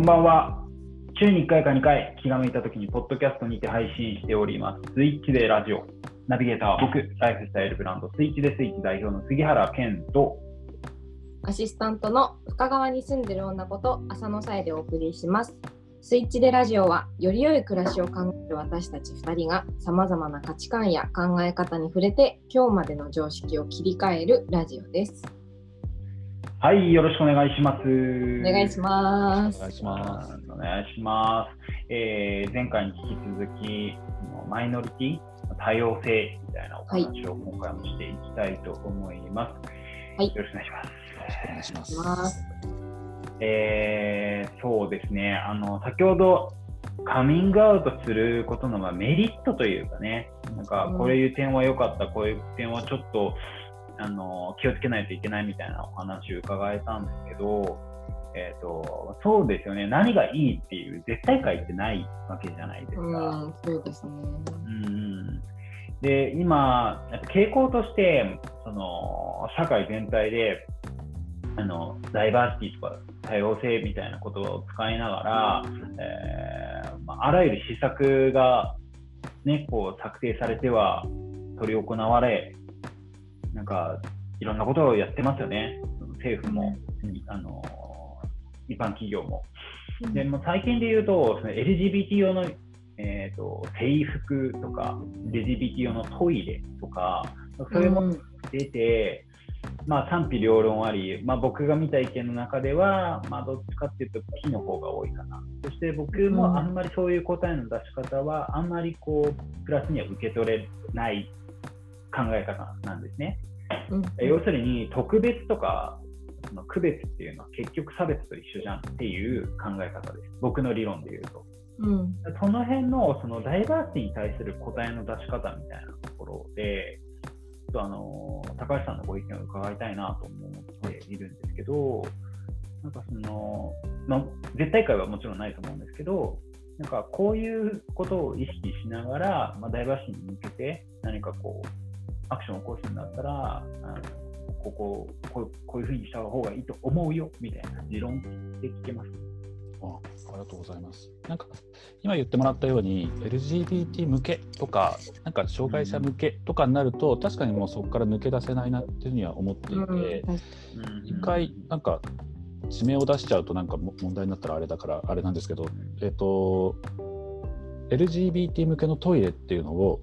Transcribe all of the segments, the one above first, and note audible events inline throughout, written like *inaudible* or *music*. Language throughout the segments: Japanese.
こんばんは。週に1回か2回気が向いた時にポッドキャストにて配信しております。スイッチでラジオ。ナビゲーターは僕、ライフスタイルブランドスイッチでスイッチ代表の杉原健と、アシスタントの深川に住んでる女こと浅野さえでお送りします。スイッチでラジオはより良い暮らしを考える私たち2人がさまざまな価値観や考え方に触れて今日までの常識を切り替えるラジオです。はい、よろしくお願いします。お願いします。お願いします。お願いします。えー前回に引き続き、マイノリティ、多様性みたいなお話を今回もしていきたいと思います。はいよろしくお願いします。お願いしまお願いしますす。えーそうですね、あの先ほどカミングアウトすることのまあメリットというかね、なんかうんこういう点は良かった、こういう点はちょっとあの気をつけないといけないみたいなお話を伺えたんですけど、えー、とそうですよね、何がいいっていう絶対解ってないわけじゃないですか。うん、そうですね。うんで今、傾向としてその社会全体であのダイバーシティとか多様性みたいな言葉を使いながら、えーまあ、あらゆる施策が、ね、こう策定されては執り行われなんかいろんなことをやってますよね、政府も、あの一般企業も。でもう最近で言うと、その LGBT 用の、えー、と制服とか、LGBT 用のトイレとか、そういうものが出て、まあ、賛否両論あり、まあ、僕が見た意見の中では、まあ、どっちかっていうと、木の方が多いかな。そして僕もあんまりそういう答えの出し方は、あんまりこうプラスには受け取れない考え方なんですね。うん要するに特別とかその区別っていうのは結局差別と一緒じゃんっていう考え方です。僕の理論で言うと。うんその辺のそのダイバーシティに対する答えの出し方みたいなところで、ちょっとあの高橋さんのご意見を伺いたいなと思っているんですけど、なんかその、まあ、絶対解はもちろんないと思うんですけど、なんかこういうことを意識しながら、まあ、ダイバーシティに向けて何かこう、アクションを起こすんだったら、あのこここうこういうふうにした方がいいと思うよみたいな持論って聞けますあありがとうございます。なんか今言ってもらったように LGBT 向けとかなんか障害者向けとかになると確かにもうそこから抜け出せないなっていうふうには思っていて、うん一回なんか地名を出しちゃうとなんかも問題になったらあれだからあれなんですけど、えっと LGBT 向けのトイレっていうのを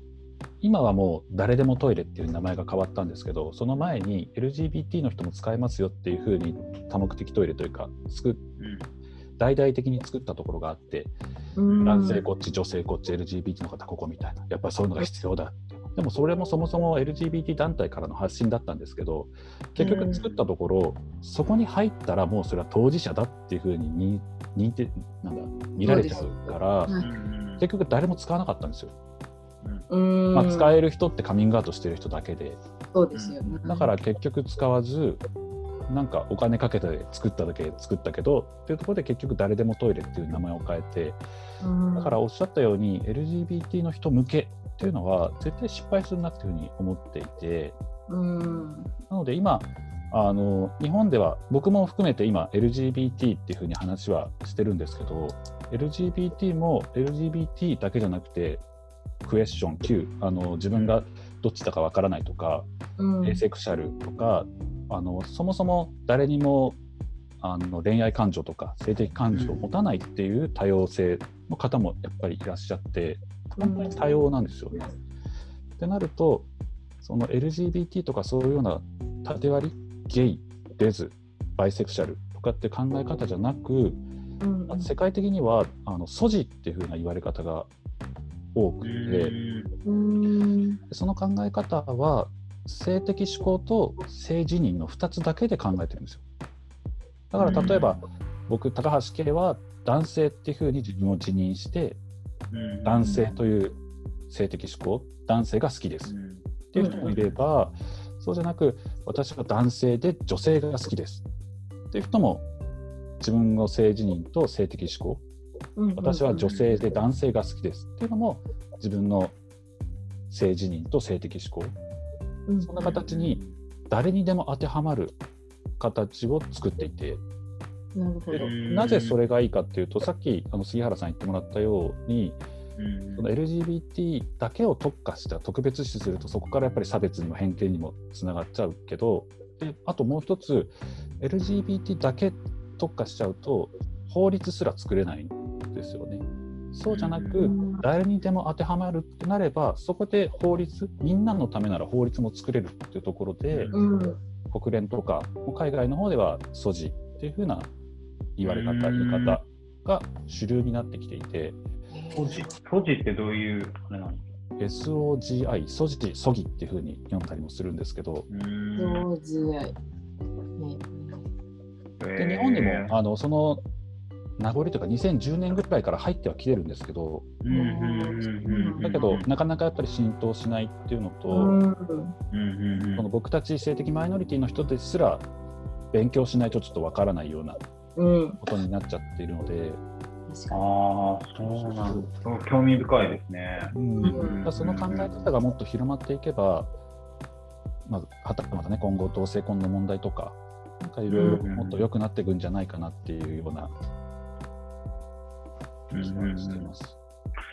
今はもう誰でもトイレっていう名前が変わったんですけどその前に LGBT の人も使えますよっていうふうに多目的トイレというか作っうん大々的に作ったところがあってうん。男性こっち女性こっち LGBT の方ここみたいな。やっぱりそういうのが必要だ。でもそれもそもそも LGBT 団体からの発信だったんですけど結局作ったところ、そこに入ったらもうそれは当事者だっていうふうに認認定なんだ見られちゃうからはい。うん結局誰も使わなかったんですよ、うんまあ、使える人ってカミングアウトしてる人だけで。そうですよね。だから結局使わずなんかお金かけて作っただけ作ったけどっていうところで結局誰でもトイレっていう名前を変えてうん。だからおっしゃったように LGBT の人向けっていうのは絶対失敗するなっていうふうに思っていて。うん。なので今あの日本では僕も含めて今 LGBT っていうふうに話はしてるんですけど LGBT も LGBT だけじゃなくてクエスチョン Q あの自分がどっちだかわからないとか、うん。セクシャルとかあのそもそも誰にもあの恋愛感情とか性的感情を持たないっていう多様性の方もやっぱりいらっしゃって本当に多様なんですよね。ってなるとその LGBT とかそういうような縦割りゲイレズバイセクシャルとかって考え方じゃなくうん。世界的にはあのソジっていうふうな言われ方が多くて。うん。その考え方は性的思考と性自認の2つだけで考えてるんですよ。だから例えば、僕高橋圭は男性っていうふうに自分を自認してうん。男性という性的思考男性が好きです。っていう人もいれば、そうじゃなく私は男性で女性が好きです。っていう人も自分の性自認と性的思考うん私は女性で男性が好きですっていうのも自分の性自認と性的思考。うん。そんな形に誰にでも当てはまる形を作っていて。なるほど。なぜそれがいいかっていうとさっきあの杉原さん言ってもらったようにうん。その LGBT だけを特化した特別視するとそこからやっぱり差別にも偏見にもつながっちゃうけどであともう一つ LGBT だけ特化しちゃうと法律すら作れない。んですよね。そうじゃなくうん誰にでも当てはまるってなればそこで法律みんなのためなら法律も作れるっていうところでうん。国連とか海外の方ではソジっていう風な言われ方言い方が主流になってきていてソジソジってどういうあれなの SOGI ソジソギっていう風に読んだりもするんですけどうん上手やい。ねで日本でもあのその名残というか2010年ぐらいから入ってはきてるんですけどだけどなかなかやっぱり浸透しないっていうのと、うん。うんうん。うんその僕たち性的マイノリティの人ですら勉強しないとちょっとわからないようなうん。ことになっちゃっているので、ああそうなんだ。そう興味深いですね。うん。その考え方がもっと広まっていけば、まあ、はたまたね今後同性婚の問題とかなんかいろいろもっと良くなっていくんじゃないかなっていうような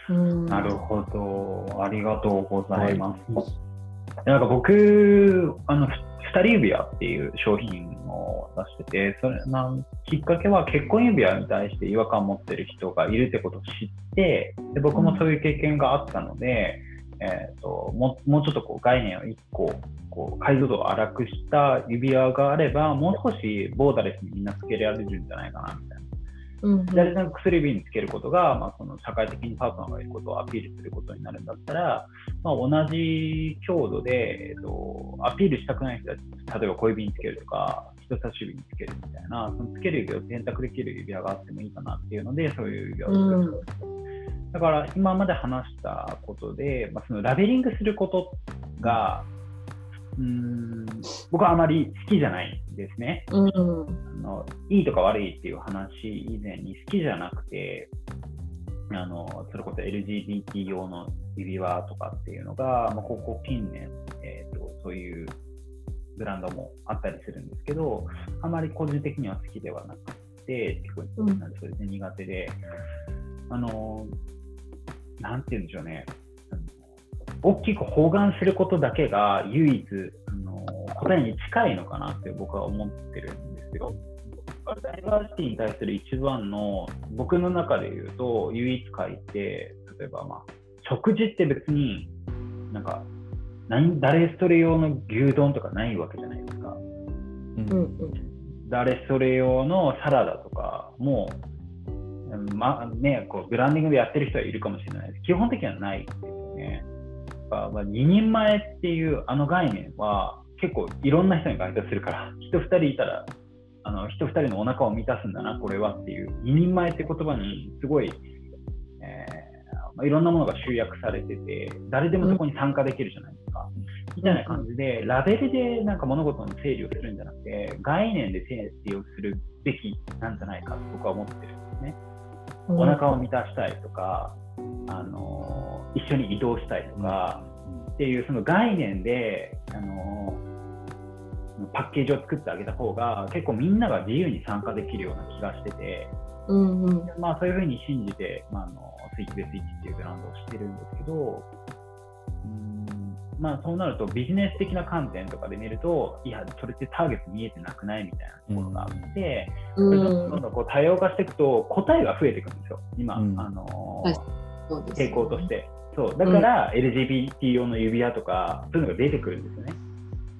うん。なるほどありがとうございます、なんか僕あのふ二人指輪っていう商品を出しててそれなんきっかけは結婚指輪に対して違和感を持ってる人がいるってことを知ってで僕もそういう経験があったので、えー、とももうちょっとこう概念を1個こう解像度を荒くした指輪があればもう少しボーダレスにみんなつけられるんじゃないかなみたいな。うん。誰でも薬指につけることが、まあ、その社会的にパートナーがいることをアピールすることになるんだったら、まあ、同じ強度で、えっと、アピールしたくない人たち、例えば小指につけるとか、人差し指につけるみたいな、そのつける指を選択できる指輪があってもいいかなっていうので、そういう指輪を作ったん。だから今まで話したことで、まあ、そのラベリングすることが、うーん僕はあまり好きじゃないんですね。うん。あのいいとか悪いっていう話以前に好きじゃなくて、あのそれこそ LGBT 用の指輪とかっていうのが、まあ、ここ近年、えーと、そういうブランドもあったりするんですけど、あまり個人的には好きではなくて、結構、うんなんで苦手で、あの、なんて言うんでしょうね、大きく包含することだけが唯一あの答えに近いのかなって僕は思ってるんですよ。ダイバーシティに対する一番の僕の中で言うと唯一書いて例えばまあ食事って別になんか何誰それ用の牛丼とかないわけじゃないですか。うん。誰それ用のサラダとかも、うんまあね、こうブランディングでやってる人はいるかもしれないです。基本的にはないですよね。まあ、2人前っていうあの概念は結構いろんな人に該当するから、人2人いたら、あの人2人のお腹を満たすんだな、これはっていう、2人前って言葉にすごい、えーまあ、いろんなものが集約されてて、誰でもそこに参加できるじゃないですか。みたいな感じで、ラベルでなんか物事の整理をするんじゃなくて、概念で整理をするべきなんじゃないかと僕は思ってるんですね。お腹を満たしたいとか、あの一緒に移動したいとか、っていうその概念で、あのパッケージを作ってあげた方が結構みんなが自由に参加できるような気がしてて、うん。うん。まあ、そういうふうに信じて、まあ、あのスイッチベースイッチっていうブランドをしてるんですけど、うーんまあ、そうなるとビジネス的な観点とかで見ると、いや、それってターゲット見えてなくないみたいなところがあって、うどんどんどんん。どんこう多様化していくと答えが増えていくんですよ、今、うんあのはいそうですね傾向として。そうだから、LGBT 用の指輪とか、そういうのが出てくるんですよね。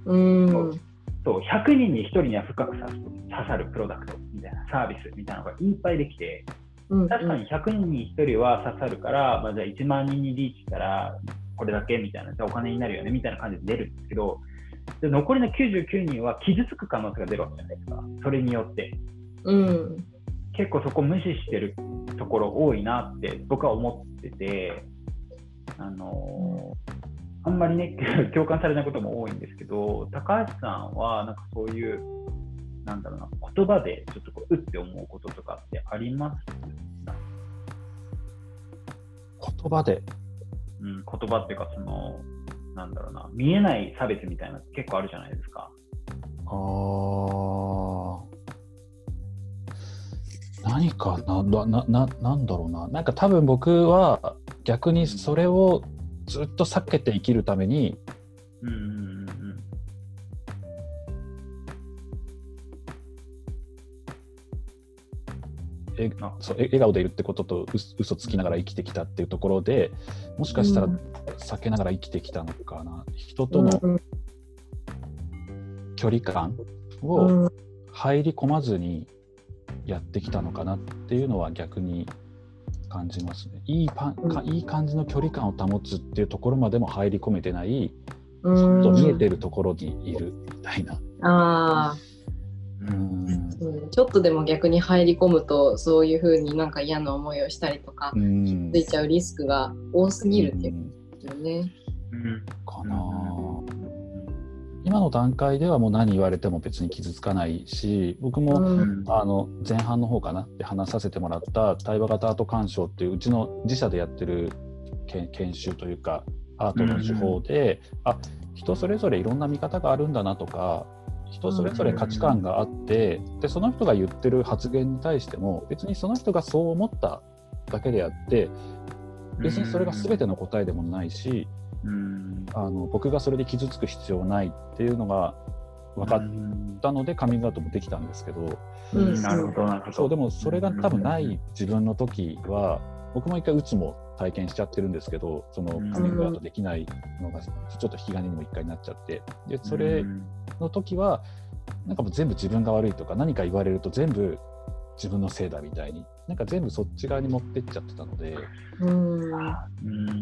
うん。そう100人に1人には深く刺す刺さるプロダクトみたいなサービスみたいなのがいっぱいできて、うん。確かに100人に1人は刺さるから、まあ、じゃあ1万人にリーチしたらこれだけみたいな、じゃあお金になるよねみたいな感じで出るんですけど、で残りの99人は傷つく可能性が出るわけじゃないですか、それによって。うん。結構そこ無視してるところ多いなって僕は思ってて、あのあんまりね、*laughs* 共感されないことも多いんですけど、高橋さんはなんかそういう、なんだろうな、言葉でちょっとこう、うって思うこととかってあります？言葉で？うん、言葉っていうか、その、なんだろうな、見えない差別みたいなの結構あるじゃないですか。あーかなななななんだろうな。なんか多分僕は逆にそれをずっと避けて生きるためにうんうんうんえあ。そうえ笑顔でいるってこととう嘘つきながら生きてきたっていうところでもしかしたらうん避けながら生きてきたのかな。人とのうん距離感うをん。入り込まずにやってきたのかなっていうのは逆に感じますね。いいパンかいい感じの距離感を保つっていうところまでも入り込めてない、ちょっと見えてるところにいるみたいな。あううん。ちょっとでも逆に入り込むとそういうふうになんか嫌な思いをしたりとかうん。ついちゃうリスクが多すぎるっていうことですよね。うん。かな今の段階ではもう何言われても別に傷つかないし僕も、うん。うんあの前半の方かなって話させてもらった対話型アート鑑賞っていううちの自社でやってる研研修というかアートの手法で、あ人それぞれいろんな見方があるんだなとか人それぞれ価値観があって、でその人が言ってる発言に対しても別にその人がそう思っただけであって別にそれが全ての答えでもないし、うん。あの僕がそれで傷つく必要ないっていうのが分かっうんたのでカミングアウトもできたんですけど。うん。なるほどなるほど。そうでもそれが多分ない自分の時は僕も一回うつも体験しちゃってるんですけどそのうん。カミングアウトできないのがちょっと引き金にも一回なっちゃって。でそれうん。の時はなんかもう全部自分が悪いとか何か言われると全部自分のせいだみたいになんか全部そっち側に持ってっちゃってたので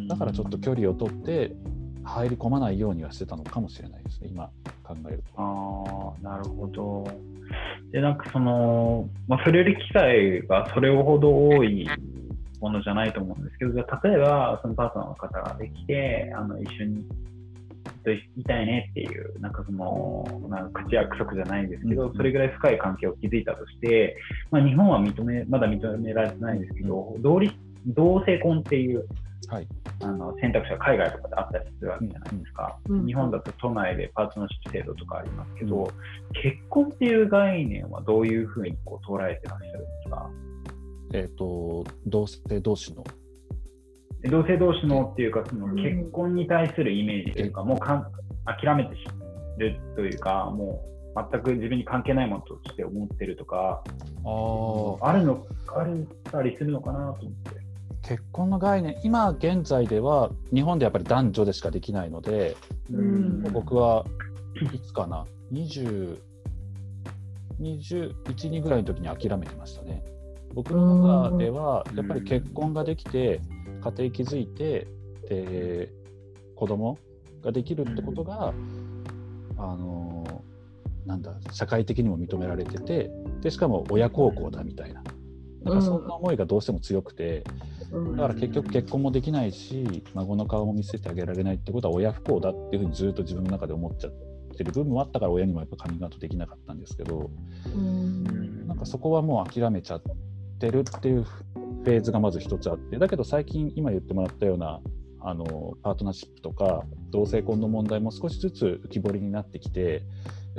だからちょっと距離を取って入り込まないようにはしてたのかもしれないですね今考えると。ああ、なるほど。で、なんかその、まあ、触れる機会がそれほど多いものじゃないと思うんですけど、例えば、そのパートナーの方ができて、あの一緒にずっといたいねっていう、なんかその、口約束じゃないんですけど、それぐらい深い関係を築いたとして、まあ、日本は認め、まだ認められてないんですけど、同立同性婚っていうはい、あの選択肢が海外とかであったりするわけじゃないですか。うん日本だと都内でパートナーシップ制度とかありますけど、うん結婚っていう概念はどういうふうにこう捉えてらっしゃるんですか？えっ、と同性同士の同性同士のっていうか、そのうん結婚に対するイメージというか、もうかん諦めてるというか、もう全く自分に関係ないものとして思ってるとか、ああるの、あるたりするのかなと思って。結婚の概念今現在では日本でやっぱり男女でしかできないので、うん僕はいつかな20 21、2ぐらいの時に諦めてましたね。僕の中ではやっぱり結婚ができて家庭築いてで子供ができるってことが、あのなんだ社会的にも認められててでしかも親孝行だみたいな。なんかそんな思いがどうしても強くて、うん。だから結局結婚もできないし孫の顔も見せてあげられないってことは親不幸だっていうふうにずっと自分の中で思っちゃってる部分もあったから親にもやっぱカミングアウトできなかったんですけどうん。なんかそこはもう諦めちゃってるっていうフェーズがまず一つあってだけど最近今言ってもらったようなあのパートナーシップとか同性婚の問題も少しずつ浮き彫りになってきて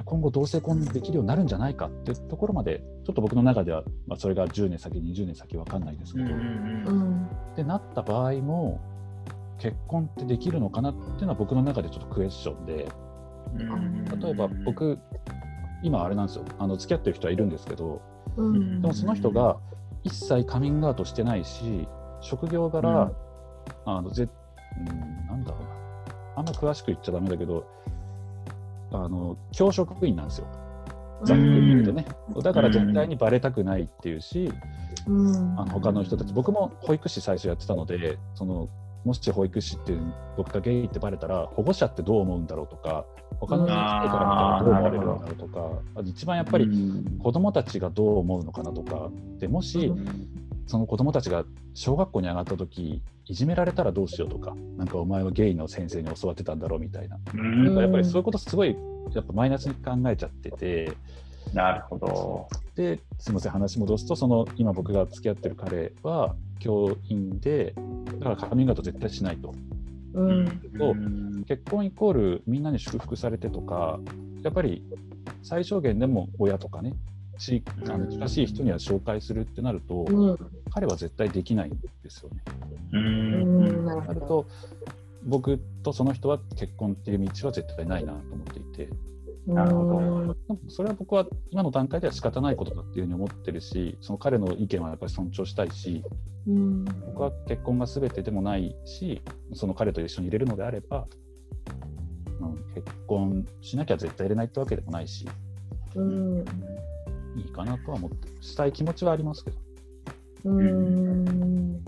今後同性婚できるようになるんじゃないかっていうところまでちょっと僕の中では、まあ、それが10年先20年先わかんないですけど、うんってなった場合も結婚ってできるのかなっていうのは僕の中でちょっとクエスチョンで例えば僕今あれなんですよ。あの付き合ってる人はいるんですけどうん。でもその人が一切カミングアウトしてないし職業柄、うん。あのぜ、うん、なんだろうな。あんま詳しく言っちゃダメだけどあの教職員なんですよ。ざっくり言うとね、だから絶対にバレたくないっていうし、うん。あの他の人たち。僕も保育士最初やってたのでそのもし保育士って僕がゲイってバレたら保護者ってどう思うんだろうとか他の先生から見たらどう思われるんだろうとか一番やっぱり子どもたちがどう思うのかなとかでもしその子どもたちが小学校に上がった時いじめられたらどうしようとかなんかお前はゲイの先生に教わってたんだろうみたいな。なんかやっぱりそういうことすごいやっぱマイナスに考えちゃってて。なるほど。ですみません話戻すとその今僕が付き合ってる彼は教員でだからカミングアウト絶対しないと。うん。と結婚イコールみんなに祝福されてとかやっぱり最小限でも親とかねしあの近しい人には紹介するってなると、うん。彼は絶対できないんですよね。ううん。なると僕とその人は結婚っていう道は絶対ないなと思っていてなるほど。それは僕は今の段階では仕方ないことだっていうふうに思ってるしその彼の意見はやっぱり尊重したいしうん。僕は結婚が全てでもないしその彼と一緒にいれるのであれば、うん、結婚しなきゃ絶対入れないってわけでもないしうん。いいかなとは思ってしたい気持ちはありますけど。うん。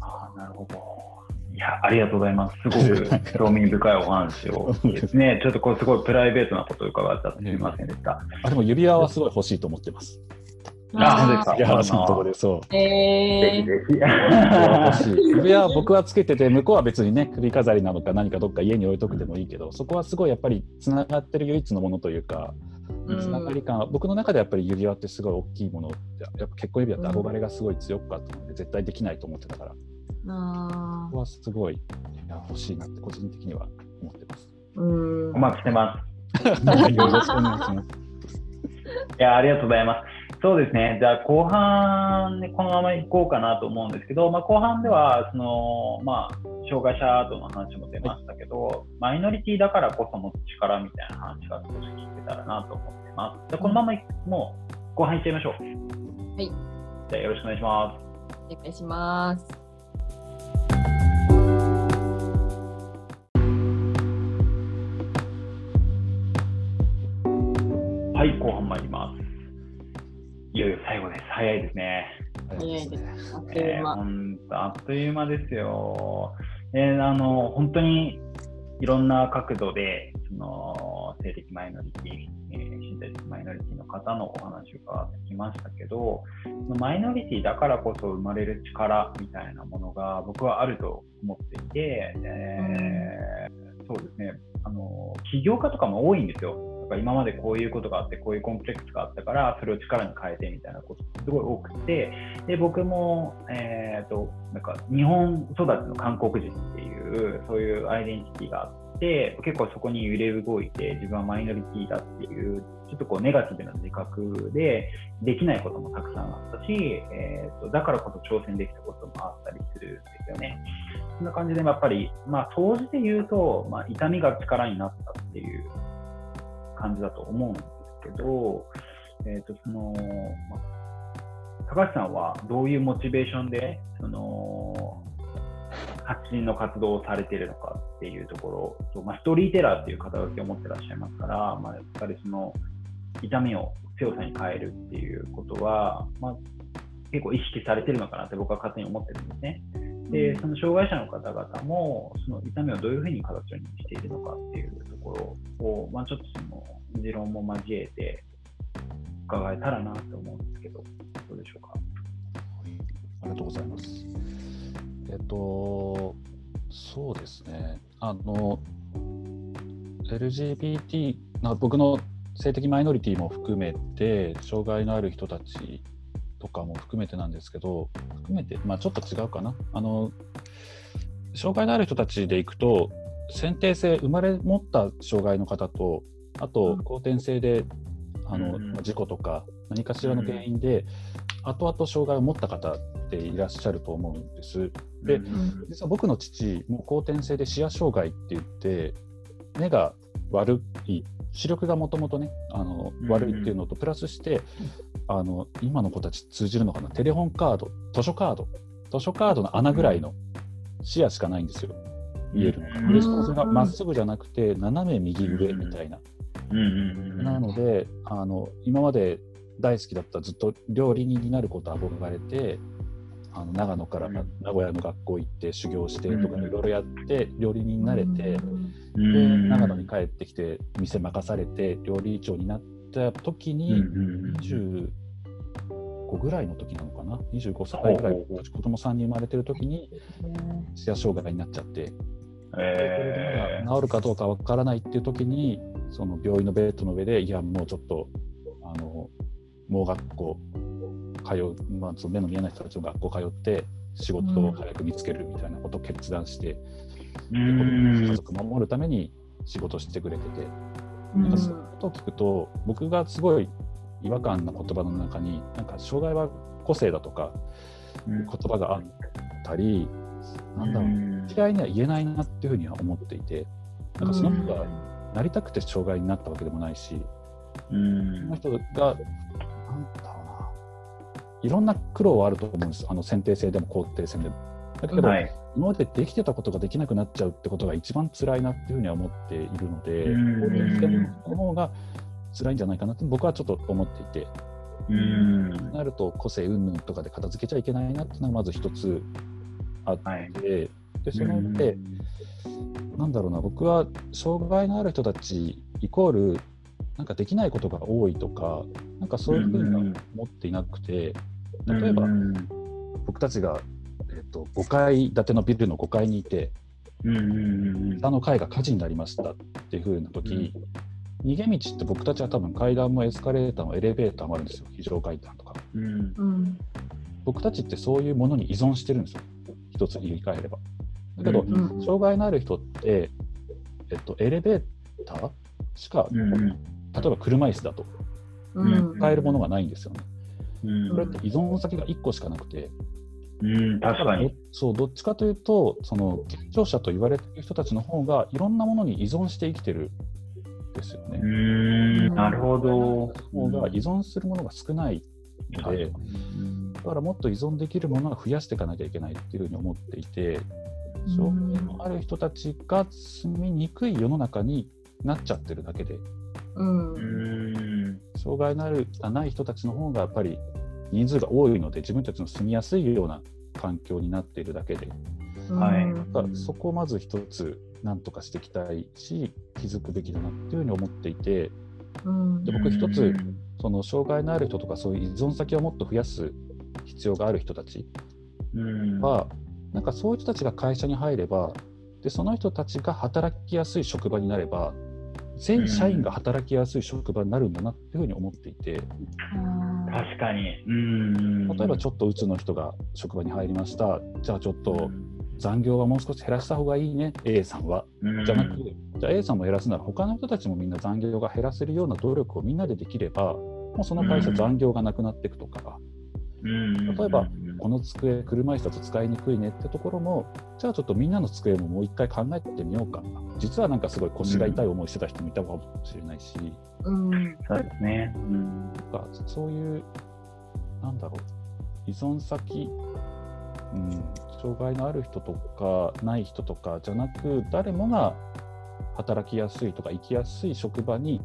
あーなるほど。いや、ありがとうございます。すごく *laughs* 興味深いお話をですね、*laughs* ちょっとこうすごいプライベートなことを伺っちゃってすみませんでした。あでも指輪はすごい欲しいと思ってます。あ本当ですか杉原さんのとこでそう。ぜえーひぜひ。指輪欲しい指輪僕はつけてて向こうは別にね首飾りなのか何かどっか家に置いとくでもいいけどそこはすごいやっぱりつながってる唯一のものというかうんつながり感は僕の中でやっぱり指輪ってすごい大きいものやっぱ結婚指輪って憧れがすごい強かったので絶対できないと思ってたからこあこはすごいいや欲しいなって個人的には思ってます。ーうんお待ちしてます。*laughs* よろしくお願いします。*laughs* いや、ありがとうございます。そうですね。じゃあ、後半、ね、このまま行こうかなと思うんですけど、まあ、後半では、その、まあ、障害者との話も出ましたけど、マイノリティだからこそ持つ力みたいな話が少し聞けたらなと思ってます。じゃあ、このままいもう、後半行っちゃいましょう。はい。じゃあ、よろしくお願いします。お願いします。はい、後半参ります。いよいよ最後です。早いですね。早いですあっというえー、間。ほんとあっという間ですよ。えーあの本当にいろんな角度でその性的マイノリティ、えー身体的マイノリティの方のお話が聞きましたけど、そのマイノリティだからこそ生まれる力みたいなものが僕はあると思っていて、えーそうですねあの起業家とかも多いんですよ。やっぱ今までこういうことがあってこういうコンプレックスがあったからそれを力に変えてみたいなことすごい多くてで僕も、えー、となんか日本育ちの韓国人っていうそういうアイデンティティがあって結構そこに揺れ動いて自分はマイノリティだっていうちょっとこうネガティブな自覚でできないこともたくさんあったし、えー、とだからこそ挑戦できたこともあったりするんですよね。そんな感じでやっぱり、まあ、総じて言うと、まあ、痛みが力になったっていう感じだと思うんですけど、えーとその、高橋さんはどういうモチベーションでその発信の活動をされているのかっていうところと、まあ、ストーリーテラーっていう肩書きを持ってらっしゃいますから、まあ、やっぱりその痛みを強さに変えるっていうことは、まあ、結構意識されてるのかなって僕は勝手に思ってるんですね。で、その障害者の方々も、その痛みをどういうふうに形にしているのかっていうところを、まあ、ちょっとその持論も交えて伺えたらなと思うんですけど、どうでしょうか？ありがとうございます。えっと、そうですね。あの、LGBT、な僕の性的マイノリティも含めて、障害のある人たちとかも含めてなんですけど、含めて、まあちょっと違うかな。あの、障害のある人たちでいくと、先天性、生まれ持った障害の方と、あと後天性で、あのう事故とか何かしらの原因で、後々障害を持った方っていらっしゃると思うんです。でうん実は僕の父も後天性で視野障害って言って目が悪い視力がもともとねあのうん悪いっていうのとプラスしてあの今の子たち通じるのかな？テレホンカード図書カード。図書カードの穴ぐらいの視野しかないんですよ。見えるの。が。うん。でしかもそれがまっすぐじゃなくて斜め右上みたいな。うんうんうんなのであの今まで大好きだったずっと料理人になること憧れてあの長野からうん。名古屋の学校行って修行してとかうんいろいろやって料理人になれて、ん長野に帰ってきて店任されて料理長になった時に、うんうんうん25ぐらいの時なのかな？25歳ぐらい子供3人生まれてる時に視野障害になっちゃって、え治るかどうかわからないっていう時にその病院のベッドの上でいやもうちょっとあの盲学校通う、まあ、その目の見えない人たちの学校通って仕事を早く見つけるみたいなことを決断して、ーうん。家族守るために仕事してくれてて、うん。なんかそういうことを聞くと僕がすごい違和感な言葉の中になんか障害は個性だとかうん。言葉があったり、なんだろううん。一概には言えないなっていうふうには思っていてなんかその人がなりたくて障害になったわけでもないし、うん。その人がなんだろうないろんな苦労はあると思うんです。あの選定性でも肯定性でも。だけど、はい。今までできてたことができなくなっちゃうってことが一番辛いなっていうふうには思っているので、うん。肯定性の方が辛いんじゃないかなって僕はちょっと思っていて、うん。なると個性云々とかで片付けちゃいけないなっていうのがまず一つあって、はい。でその上で、なんだろうな僕は障害のある人たちイコールなんかできないことが多いとかなんかそういうふうには思っていなくて例えばうん。僕たちが、えっと5階建てのビルの5階にいてうんうんうん下の階が火事になりましたっていうふうな時、逃げ道って僕たちは多分階段もエスカレーターもエレベーターもあるんですよ。非常階段とか。うん。うん。僕たちってそういうものに依存してるんですよ。一つ言い換えれば。だけど、うんうん障害のある人って、えっと、エレベーターしか、うんうん。例えば車椅子だと。うん。使えるものがないんですよね。うん。それって依存先が1個しかなくて、うん確かに。どそうどっちかというと、その健常者と言われている人たちの方がいろんなものに依存して生きてるんですよね。う。んなるほど。方が依存するものが少ないので、うんだからもっと依存できるものは増やしていかなきゃいけないっていうふうに思っていて、障害のある人たちが住みにくい世の中になっちゃってるだけで、うん。うん。障害のあるあない人たちの方がやっぱり人数が多いので、自分たちの住みやすいような環境になっているだけで、はい。だからそこをまず一つなんとかしていきたいし、気づくべきだなっていうふうに思っていて、うんで僕一つその障害のある人とかそういう依存先をもっと増やす必要がある人たちうん。は、なんかそういう人たちが会社に入ればでその人たちが働きやすい職場になれば全社員が働きやすい職場になるんだなっていうふうに思っていて。確かに。うん。例えばちょっとうつの人が職場に入りました。じゃあちょっと残業はもう少し減らした方がいいね。A さんは。じゃなくじゃあ A さんも減らすなら他の人たちもみんな残業が減らせるような努力をみんなでできればもうその会社うん。残業がなくなっていくとか、例えばこの机車椅子だと使いにくいねってところもじゃあちょっとみんなの机ももう一回考えてみようか。実はなんかすごい腰が痛い思いしてた人もいたかもしれないし、うん。そうですね。うん。なんかそういうなんだろう。依存先、うん、障害のある人とかない人とかじゃなく誰もが働きやすいとか生きやすい職場に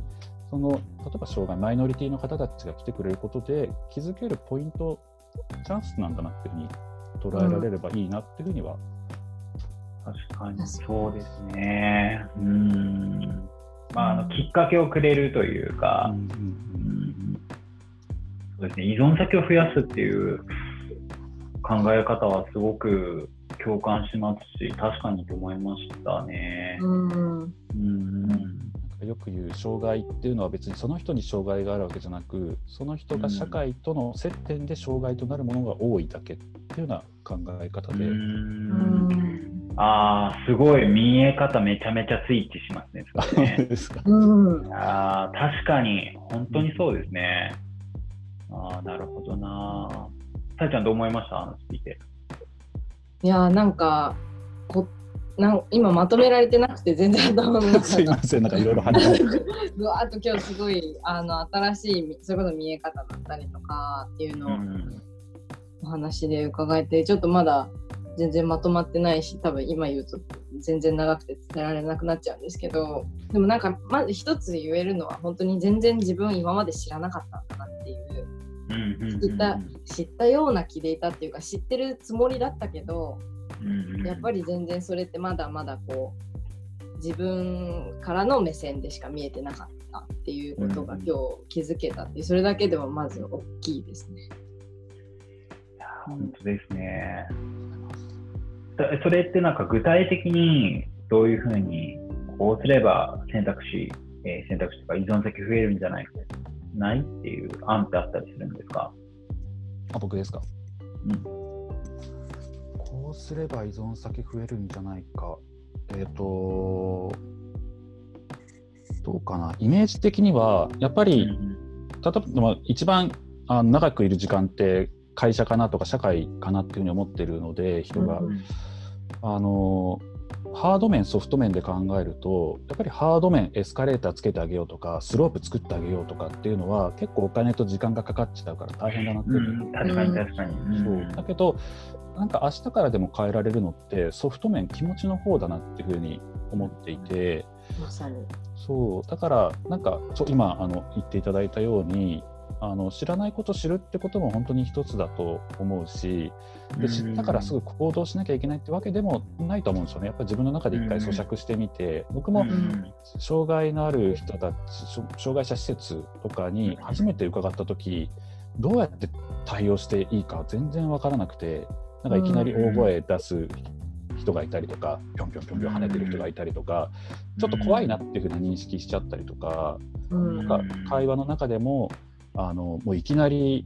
その例えば障害マイノリティの方たちが来てくれることで気づけるポイントチャンスなんだなっていうふうに捉えられればいいなっていうふうには、確かに。そうですね。うん。まああのきっかけをくれるというか、うんうんうん。そうですね、依存先を増やすっていう考え方はすごく共感しますし、確かにと思いましたね。うんよく言う障害っていうのは別にその人に障害があるわけじゃなくその人が社会との接点で障害となるものが多いだけっていうような考え方で、うんああ、すごい見え方めちゃめちゃスイッチしますね。それねですかうんああ、確かに、本当にそうですね。ああ、なるほどな。さえちゃんどう思いました？話聞いて。いやなんかこなん今まとめられてなくて全然頭の中。が *laughs* すいませんなんかいろいろ話。し *laughs* てうわーっと今日すごいあの新しいそういうこと見え方だったりとかっていうのをうん。お話で伺えてちょっとまだ全然まとまってないし多分今言うと全然長くて伝えられなくなっちゃうんですけどでもなんかまず一つ言えるのは本当に全然自分今まで知らなかったんだなっていう知った知ったような気でいたっていうか知ってるつもりだったけどうんやっぱり全然それってまだまだこう自分からの目線でしか見えてなかったっていうことがうん今日気づけたってそれだけでもまず大きいですね。いや本当ですね。だそれってなんか具体的にどういうふうにこうすれば選択肢、えー選択肢とか依存先増えるんじゃないかないっていう案ってあったりするんですか、あ僕ですか？うんこうすれば依存先増えるんじゃないか。えっ、とどうかな。イメージ的にはやっぱり、例えばまあ一番あ長くいる時間って会社かなとか社会かなっていうふうに思ってるので人が、うんあのハード面ソフト面で考えるとやっぱりハード面エスカレーターつけてあげようとかスロープ作ってあげようとかっていうのは結構お金と時間がかかっちゃうから大変だなってういうふうに。ん、確かに確かに。そう。だけどなんか明日からでも変えられるのってソフト面気持ちの方だなっていうふうに思っていて。まさに。そう。だからなんかそう今あの言っていただいたようにあの知らないこと知るってことも本当に一つだと思うしで知ったからすぐ行動しなきゃいけないってわけでもないと思うんですよね。やっぱり自分の中で一回咀嚼してみて僕もうん。障害のある人たちし障害者施設とかに初めて伺った時どうやって対応していいか全然分からなくてなんかいきなり大声出す人がいたりとかぴょんぴょんぴょんぴょん。跳ねてる人がいたりとかちょっと怖いなっていうふうな認識しちゃったりとかうん。なんか会話の中でもあのもういきなり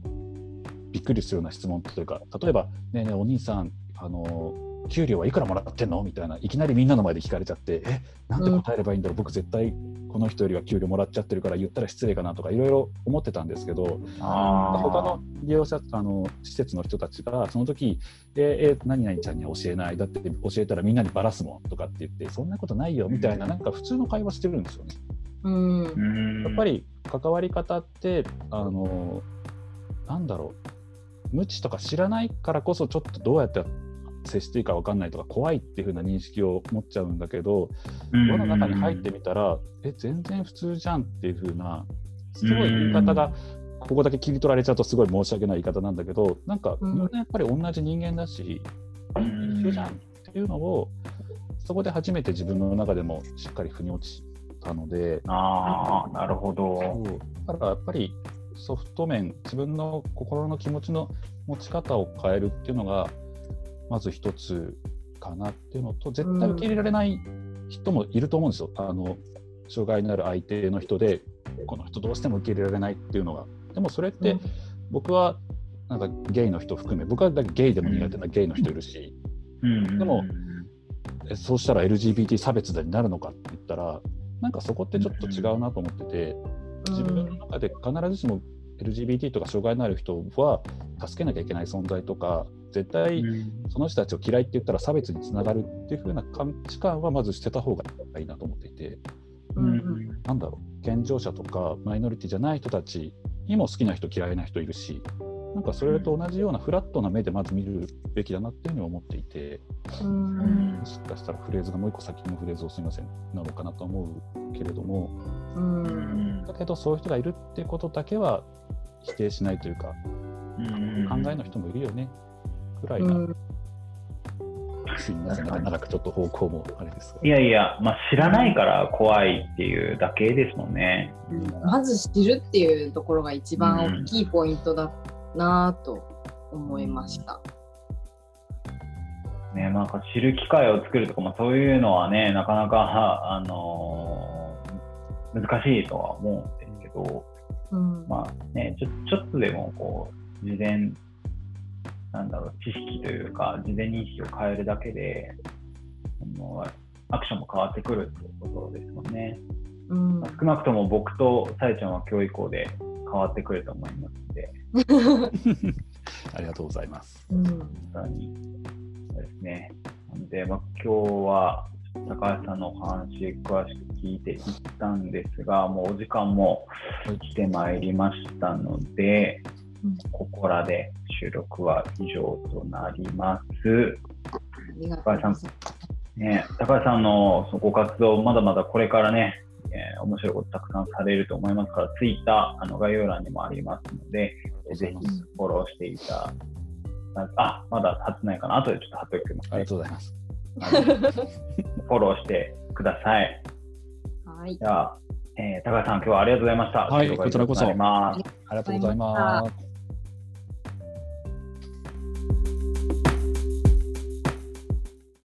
びっくりするような質問というか例えば「ねえねえお兄さんあの給料はいくらもらってんの?」みたいないきなりみんなの前で聞かれちゃって「えなんて答えればいいんだろう、僕絶対この人よりは給料もらっちゃってるから言ったら失礼かな」とかいろいろ思ってたんですけど他の利用者あの施設の人たちがその時ええ何々ちゃんには教えない。だって教えたらみんなにばらすもんとかって言ってそんなことないよ。みたいななんか普通の会話してるんですよね。うん。うん。やっぱり関わり方ってあのなんだろう。無知とか知らないからこそちょっとどうやって接していいか分かんないとか怖いっていう風な認識を持っちゃうんだけどうん輪の中に入ってみたらえ全然普通じゃんっていう風なすごい言い方がここだけ切り取られちゃうとすごい申し訳ない言い方なんだけどなんかうんみんなやっぱり同じ人間だしうん一緒じゃんっていうのをそこで初めて自分の中でもしっかり腑に落ちたので。ああ、なるほど。だからやっぱりソフト面自分の心の気持ちの持ち方を変えるっていうのがまず一つかなっていうのと絶対受け入れられない人もいると思うんですよ、あの障害のある相手の人でこの人どうしても受け入れられないっていうのが。でもそれってうん。僕はなんかゲイの人含め僕はだけゲイでも苦手なゲイの人いるし、うん。でもえそうしたら LGBT 差別になるのかって言ったらなんかそこってちょっと違うなと思ってて。自分の中で必ずしも LGBT とか障害のある人は助けなきゃいけない存在とか絶対その人たちを嫌いって言ったら差別につながるっていう風な価値観はまず捨てた方がいいなと思っていて。うんうん。なんだろう健常者とかマイノリティじゃない人たちにも好きな人嫌いな人いるしなんかそれと同じようなフラットな目でまず見るべきだなっていうふうに思っていて。うん。もしかしたらフレーズがもう一個先のフレーズをすみません。なのかなと思うけれども。うん。だけどそういう人がいるってことだけは否定しないというか考えの人もいるよねくらいな、うんすいません、なんか長くちょっと方向もあれですが。いやいや、まあ、知らないから怖いっていうだけですもんね。まず知るっていうところが一番大きいポイントだなと思いました。ね、なんか知る機会を作るとか、まあ、そういうのはね、なかなか、は *laughs* あのー難しいとは思うんですけど、うんまあね、ちょちょっとでもこう、事前、なんだろう、知識というか、事前認識を変えるだけで、あのアクションも変わってくるっていうことですもんね。うんまあ少なくとも僕とさえちゃんは今日以降で変わってくると思いますので、*laughs* ありがとうございます。うん本当に、そうですね。なので、まあ、今日は高橋さんのお話、詳しく聞いていったんですが、もうお時間も来てまいりましたので、うんここらで収録は以上となります。ありがとうございます。ね、高橋さんのそのご活動、まだまだこれからね、えー面白いことたくさんされると思いますから、ツイッターあの概要欄にもありますので、えーぜひフォローしていただあ、まだ貼ってないかな、後でちょっと貼っておきます、ありがとうございます。フォローしてください。はいじ。ゃあ、えー高橋さん、今日はありがとうございました。はい収録は以上となります。ありがとうございます。